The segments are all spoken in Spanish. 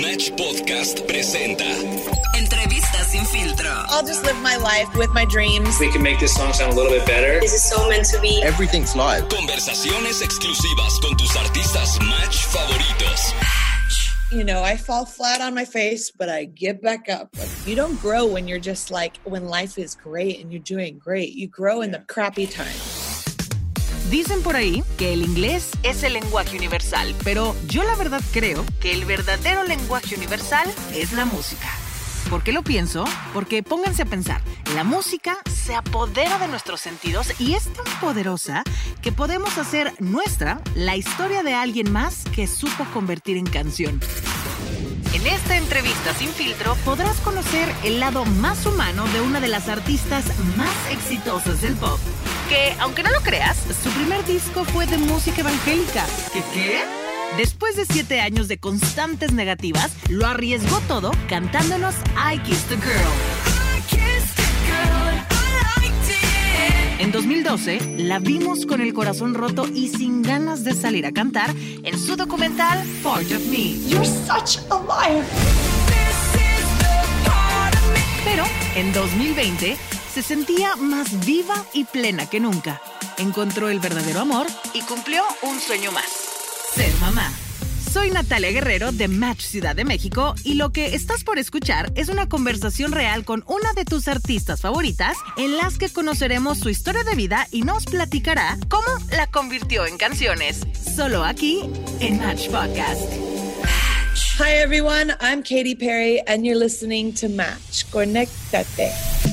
Match Podcast presenta Entrevistas sin filtro. I'll just live my life with my dreams. we can make this song sound a little bit better. This is so meant to be. Everything's live. conversaciones exclusivas con tus artistas Match favoritos. You know, I fall flat on my face, but I get back up. You don't grow when you're just like, when life is great and you're doing great. You grow in the crappy times. Dicen por ahí que el inglés es el lenguaje universal, pero yo la verdad creo que el verdadero lenguaje universal es la música. ¿Por qué lo pienso? Porque pónganse a pensar, la música se apodera de nuestros sentidos y es tan poderosa que podemos hacer nuestra la historia de alguien más que supo convertir en canción. En esta entrevista sin filtro podrás conocer el lado más humano de una de las artistas más exitosas del pop. Que, aunque no lo creas, su primer disco fue de música evangélica. ¿Qué qué? Después de siete años de constantes negativas, lo arriesgó todo cantándonos I Kissed a Girl. En 2012, la vimos con el corazón roto y sin ganas de salir a cantar en su documental Part of Me. You're such a liar. Pero en 2020 se sentía más viva y plena que nunca. Encontró el verdadero amor y cumplió un sueño más. Ser mamá. Soy Natalia Guerrero de Match Ciudad de México y lo que estás por escuchar es una conversación real con una de tus artistas favoritas en las que conoceremos su historia de vida y nos platicará cómo la convirtió en canciones. Solo aquí en Match Podcast. Hi, everyone. I'm Katy Perry, and you're listening to Match. Conectate.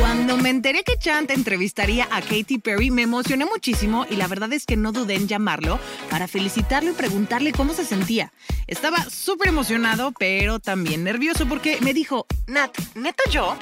Cuando me enteré que Chant entrevistaría a Katy Perry, me emocioné muchísimo y la verdad es que no dudé en llamarlo para felicitarlo y preguntarle cómo se sentía. Estaba súper emocionado, pero también nervioso porque me dijo, Nat, ¿neta yo?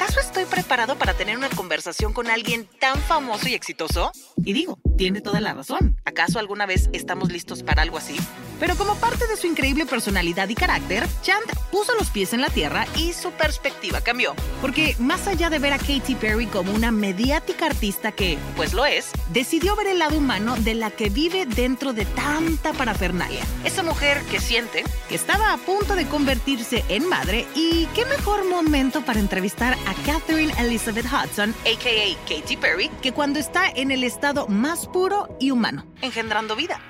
¿Acaso estoy preparado para tener una conversación con alguien tan famoso y exitoso? Y digo, tiene toda la razón. ¿Acaso alguna vez estamos listos para algo así? Pero como parte de su increíble personalidad y carácter, Chant puso los pies en la tierra y su perspectiva cambió. Porque más allá de ver a Katy Perry como una mediática artista que, pues lo es, decidió ver el lado humano de la que vive dentro de tanta parafernalia. Esa mujer que siente que estaba a punto de convertirse en madre y qué mejor momento para entrevistar a Catherine Elizabeth Hudson, a.k.a. Katy Perry, que cuando está en el estado más puro y humano, engendrando vida.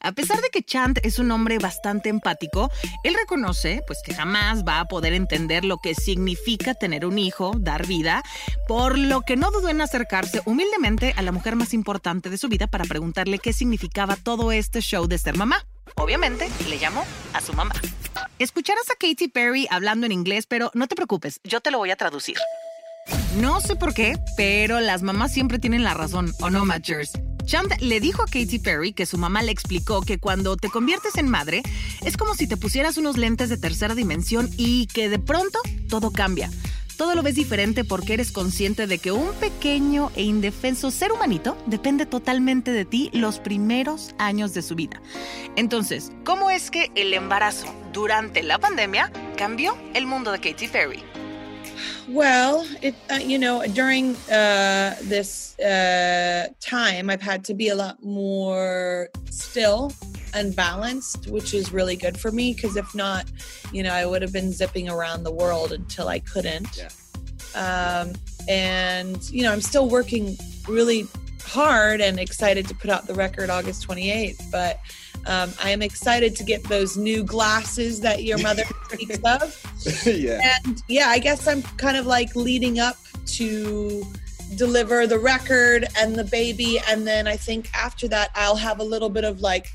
A pesar de que Chant es un hombre bastante empático, él reconoce pues que jamás va a poder entender lo que significa tener un hijo, dar vida, por lo que no dudó en acercarse humildemente a la mujer más importante de su vida para preguntarle qué significaba todo este show de ser mamá. Obviamente, le llamó a su mamá. Escucharás a Katy Perry hablando en inglés, pero no te preocupes, yo te lo voy a traducir. No sé por qué, pero las mamás siempre tienen la razón, ¿o no, Matchers? Chant le dijo a Katy Perry que su mamá le explicó que cuando te conviertes en madre es como si te pusieras unos lentes de tercera dimensión y que de pronto todo cambia. Todo lo ves diferente porque eres consciente de que un pequeño e indefenso ser humanito depende totalmente de ti los primeros años de su vida. Entonces, ¿cómo es que el embarazo durante la pandemia cambió el mundo de Katy Perry? Well, it, uh, you know, during uh, this uh, time, I've had to be a lot more still and balanced, which is really good for me. Because if not, you know, I would have been zipping around the world until I couldn't. Um, and you know, I'm still working really hard and excited to put out the record August 28th. But um, I am excited to get those new glasses that your mother speaks of. yeah. And yeah, I guess I'm kind of like leading up to deliver the record and the baby. And then I think after that, I'll have a little bit of like,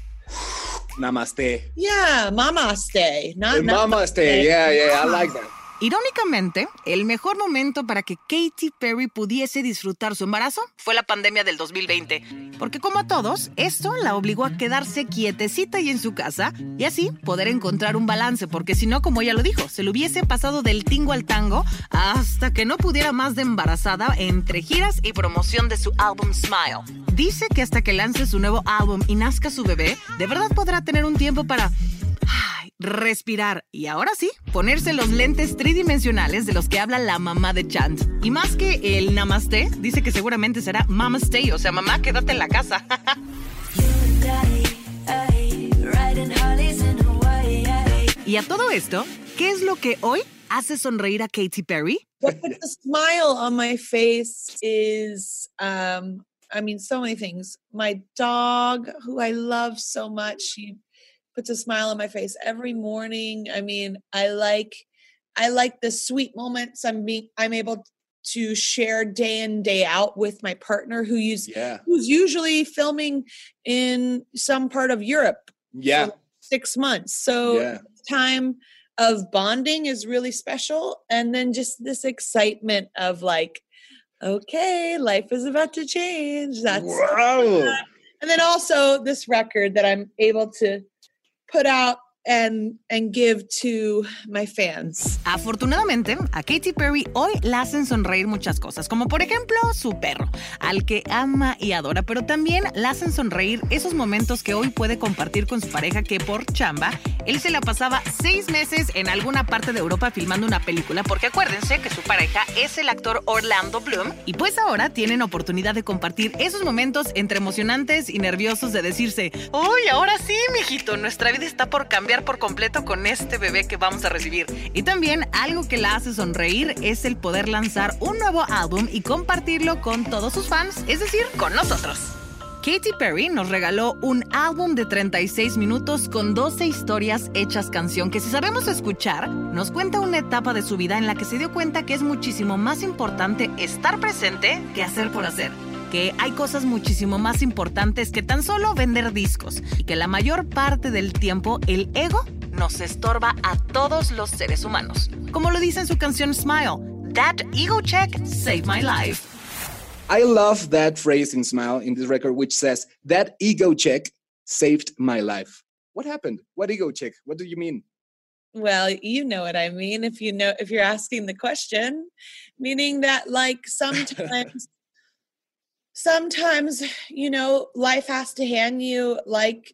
Namaste. yeah, mama stay. Not Namaste. Yeah, yeah, I like that. Irónicamente, el mejor momento para que Katy Perry pudiese disfrutar su embarazo fue la pandemia del 2020, porque como a todos, esto la obligó a quedarse quietecita y en su casa y así poder encontrar un balance, porque si no, como ella lo dijo, se le hubiese pasado del tingo al tango hasta que no pudiera más de embarazada entre giras y promoción de su álbum Smile. Dice que hasta que lance su nuevo álbum y nazca su bebé, de verdad podrá tener un tiempo para respirar y ahora sí, ponerse los lentes tridimensionales de los que habla la mamá de Chant. Y más que el namaste, dice que seguramente será mama stay, o sea, mamá, quédate en la casa. Y a todo esto, ¿qué es lo que hoy hace sonreír a Katy Perry? What puts a smile on my face is, um, I mean, so many things. My dog, who I love so much, she puts a smile on my face every morning. I mean, I like, I like the sweet moments I'm being, I'm able to share day in day out with my partner who use Yeah. who's usually filming in some part of Europe Yeah. for six months. So Yeah. time of bonding is really special. And then just this excitement of like, okay, life is about to change. That's Wow. and then also this record that I'm able to put out and and give to my fans. Afortunadamente, a Katy Perry hoy la hacen sonreír muchas cosas, como por ejemplo su perro, al que ama y adora, pero también la hacen sonreír esos momentos que hoy puede compartir con su pareja que por chamba, él se la pasaba seis meses en alguna parte de Europa filmando una película, porque acuérdense que su pareja es el actor Orlando Bloom, y pues ahora tienen oportunidad de compartir esos momentos entre emocionantes y nerviosos de decirse, uy, ahora sí, mijito, nuestra vida está por cambiar por completo con este bebé que vamos a recibir. Y también algo que la hace sonreír es el poder lanzar un nuevo álbum y compartirlo con todos sus fans, es decir, con nosotros. Katy Perry nos regaló un álbum de 36 minutos con 12 historias hechas canción que si sabemos escuchar, nos cuenta una etapa de su vida en la que se dio cuenta que es muchísimo más importante estar presente que hacer por hacer que hay cosas muchísimo más importantes que tan solo vender discos y que la mayor parte del tiempo el ego nos estorba a todos los seres humanos. Como lo dice en su canción Smile, That ego check saved my life. I love that phrase in Smile in this record, which says, That ego check saved my life. What happened? What ego check? What do you mean? Well, you know what I mean if you know if you're asking the question, meaning that like sometimes sometimes you know life has to hand you like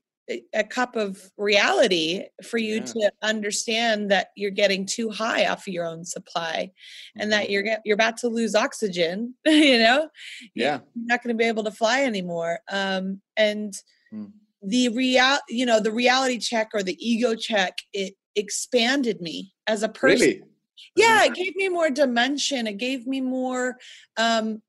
a, cup of reality for you Yeah. to understand that you're getting too high off of your own supply and that you're get, you're about to lose oxygen you know Yeah. you're not going to be able to fly anymore um and Mm. the real you know the reality check or the ego check it expanded me as a person Really? yeah it gave me more dimension it gave me more um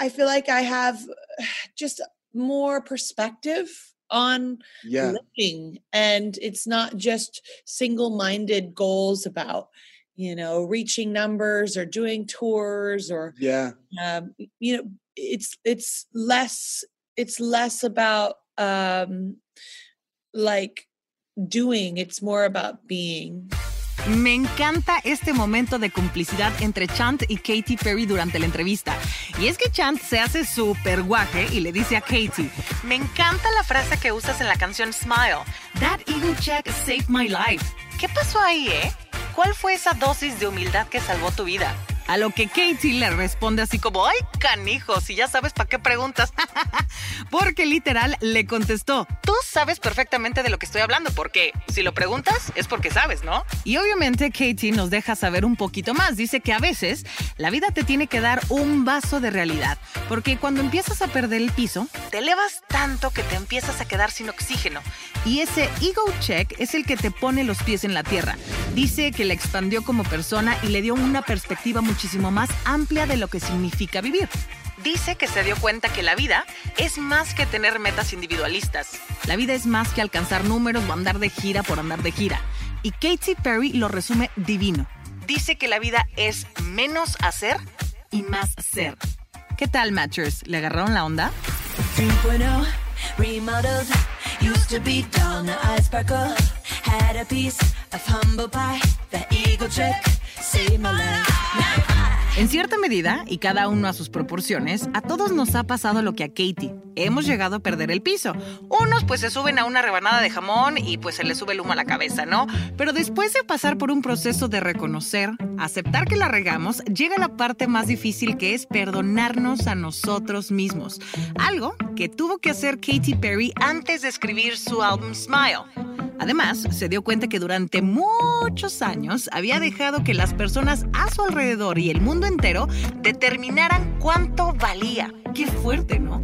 i feel like i have just more perspective on Yeah. living and it's not just single-minded goals about you know reaching numbers or doing tours or Yeah. um you know it's it's less it's less about um like doing it's more about being Me encanta este momento de complicidad entre Chant y Katy Perry durante la entrevista. Y es que Chant se hace súper guaje y le dice a Katy, me encanta la frase que usas en la canción Smile. That ego check saved my life. ¿Qué pasó ahí, eh? ¿Cuál fue esa dosis de humildad que salvó tu vida? A lo que Katy le responde así como, ay, canijo, si ya sabes para qué preguntas. porque literal le contestó, tú sabes perfectamente de lo que estoy hablando, porque si lo preguntas es porque sabes, ¿no? Y obviamente Katy nos deja saber un poquito más. Dice que a veces la vida te tiene que dar un vaso de realidad, porque cuando empiezas a perder el piso, te elevas tanto que te empiezas a quedar sin oxígeno. Y ese ego check es el que te pone los pies en la tierra. Dice que la expandió como persona y le dio una perspectiva muchísimo más amplia de lo que significa vivir. Dice que se dio cuenta que la vida es más que tener metas individualistas. La vida es más que alcanzar números o andar de gira por andar de gira. Y Katy Perry lo resume divino. Dice que la vida es menos hacer y más ser. ¿Qué tal, Matchers? ¿Le agarraron la onda? 3.0 remodeled. Used to be dull, now I sparkle. Had a piece of humble pie. The trick. En cierta medida, y cada uno a sus proporciones, a todos nos ha pasado lo que a Katie. Hemos llegado a perder el piso. Unos pues se suben a una rebanada de jamón y pues se les sube el humo a la cabeza, ¿no? Pero después de pasar por un proceso de reconocer, aceptar que la regamos, llega la parte más difícil que es perdonarnos a nosotros mismos. Algo que tuvo que hacer Katy Perry antes de escribir su álbum Smile. Además, se dio cuenta que durante muchos años había dejado que las personas a su alrededor y el mundo entero determinaran cuánto valía. Qué fuerte, ¿no?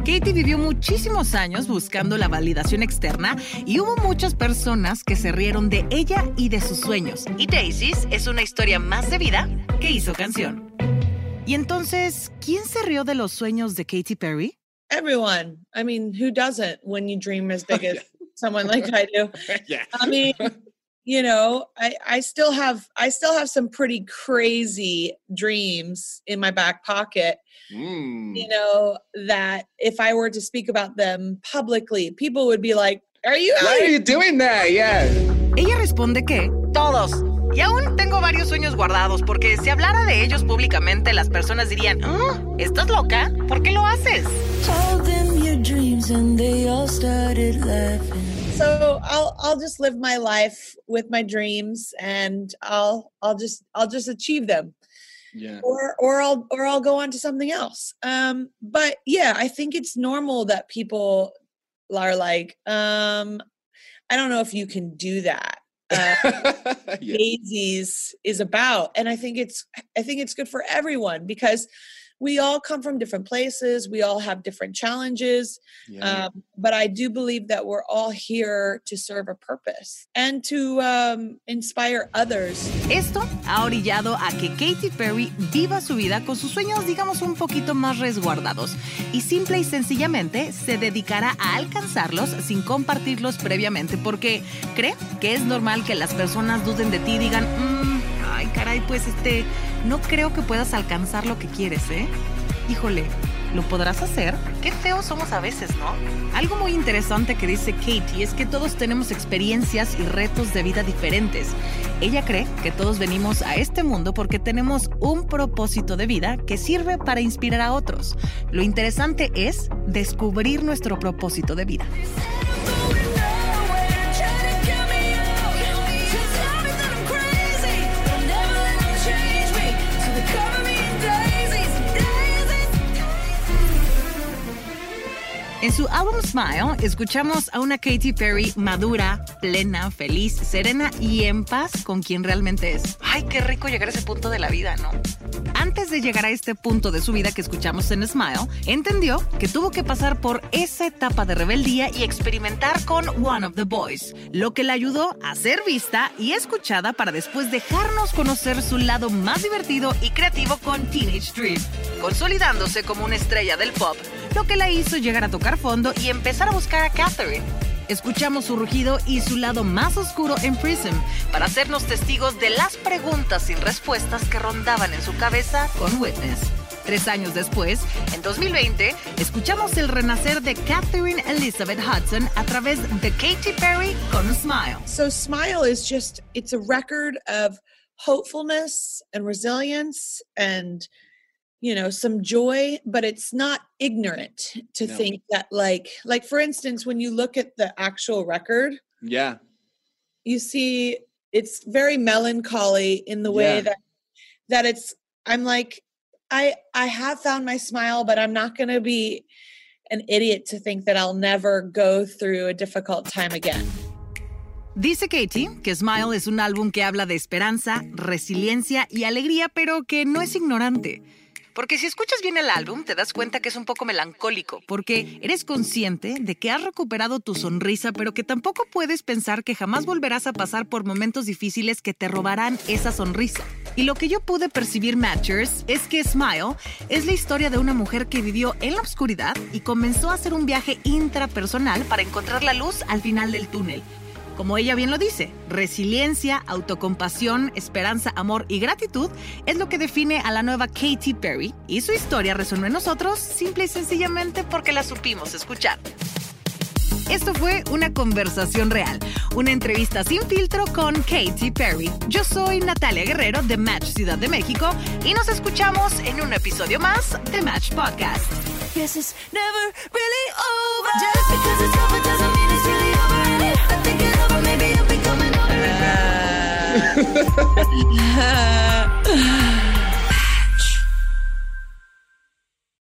Katie vivió muchísimos años buscando la validación externa y hubo muchas personas que se rieron de ella y de sus sueños. Y Daisies es una historia más de vida que hizo canción. Y entonces, ¿quién se rió de los sueños de Katy Perry? Everyone. I mean, who doesn't when you dream as big as someone like I do? yeah. I mean, you know, I, I still have I still have some pretty crazy dreams in my back pocket. Mm. You know, that if I were to speak about them publicly, people would be like, Are you Why are you doing that? Yeah. Ella responde que todos. Y aún tengo varios sueños guardados porque si hablara de ellos públicamente las personas dirían, "Ah, ¿estás loca? ¿Por qué lo haces? Told them your dreams and they all started laughing. So I'll I'll just live my life with my dreams and I'll I'll just I'll just achieve them. Yeah. or or I'll or I'll go on to something else. Um, but yeah, I think it's normal that people are like, um, I don't know if you can do that. Uh, yeah. Daisies is about, and I think it's I think it's good for everyone because we all come from different places. We all have different challenges. Yeah. Um, but I do believe that we're all here to serve a purpose and to um, inspire others. Esto ha orillado a que Katy Perry viva su vida con sus sueños, digamos, un poquito más resguardados y simple y sencillamente se dedicará a alcanzarlos sin compartirlos previamente porque cree que es normal que las personas duden de ti y digan, "Mm, ay caray, pues este, no creo que puedas alcanzar lo que quieres, ¿eh? Híjole, ¿lo podrás hacer? Qué feos somos a veces, ¿no? Algo muy interesante que dice Katie es que todos tenemos experiencias y retos de vida diferentes. Ella cree que todos venimos a este mundo porque tenemos un propósito de vida que sirve para inspirar a otros. Lo interesante es descubrir nuestro propósito de vida. En su álbum Smile, escuchamos a una Katy Perry madura, plena, feliz, serena y en paz con quien realmente es. Ay, qué rico llegar a ese punto de la vida, ¿no? Antes de llegar a este punto de su vida que escuchamos en Smile, entendió que tuvo que pasar por esa etapa de rebeldía y experimentar con One of the Boys, lo que le ayudó a ser vista y escuchada para después dejarnos conocer su lado más divertido y creativo con Teenage Dream, consolidándose como una estrella del pop, lo que la hizo llegar a tocar fondo y empezar a buscar a Catherine. Escuchamos su rugido y su lado más oscuro en Prism para hacernos testigos de las preguntas sin respuestas que rondaban en su cabeza con Witness. Tres años después, en 2020, escuchamos el renacer de Catherine Elizabeth Hudson a través de Katy Perry con Smile. So Smile is just it's a record of hopefulness and resilience and you know some joy but it's not ignorant to No. think that like like for instance when you look at the actual record yeah. you see it's very melancholy in the way Yeah. that that it's i'm like i i have found my smile but i'm not going to be an idiot to think that i'll never go through a difficult time again Dice Katie que Smile es un álbum que habla de esperanza, resiliencia y alegría, pero que no es ignorante. Porque si escuchas bien el álbum, te das cuenta que es un poco melancólico, porque eres consciente de que has recuperado tu sonrisa, pero que tampoco puedes pensar que jamás volverás a pasar por momentos difíciles que te robarán esa sonrisa. Y lo que yo pude percibir, Matchers, es que Smile es la historia de una mujer que vivió en la oscuridad y comenzó a hacer un viaje intrapersonal para encontrar la luz al final del túnel. Como ella bien lo dice, resiliencia, autocompasión, esperanza, amor y gratitud es lo que define a la nueva Katy Perry y su historia resonó en nosotros simple y sencillamente porque la supimos escuchar. Esto fue una conversación real, una entrevista sin filtro con Katy Perry. Yo soy Natalia Guerrero de Match Ciudad de México y nos escuchamos en un episodio más de Match Podcast. uh...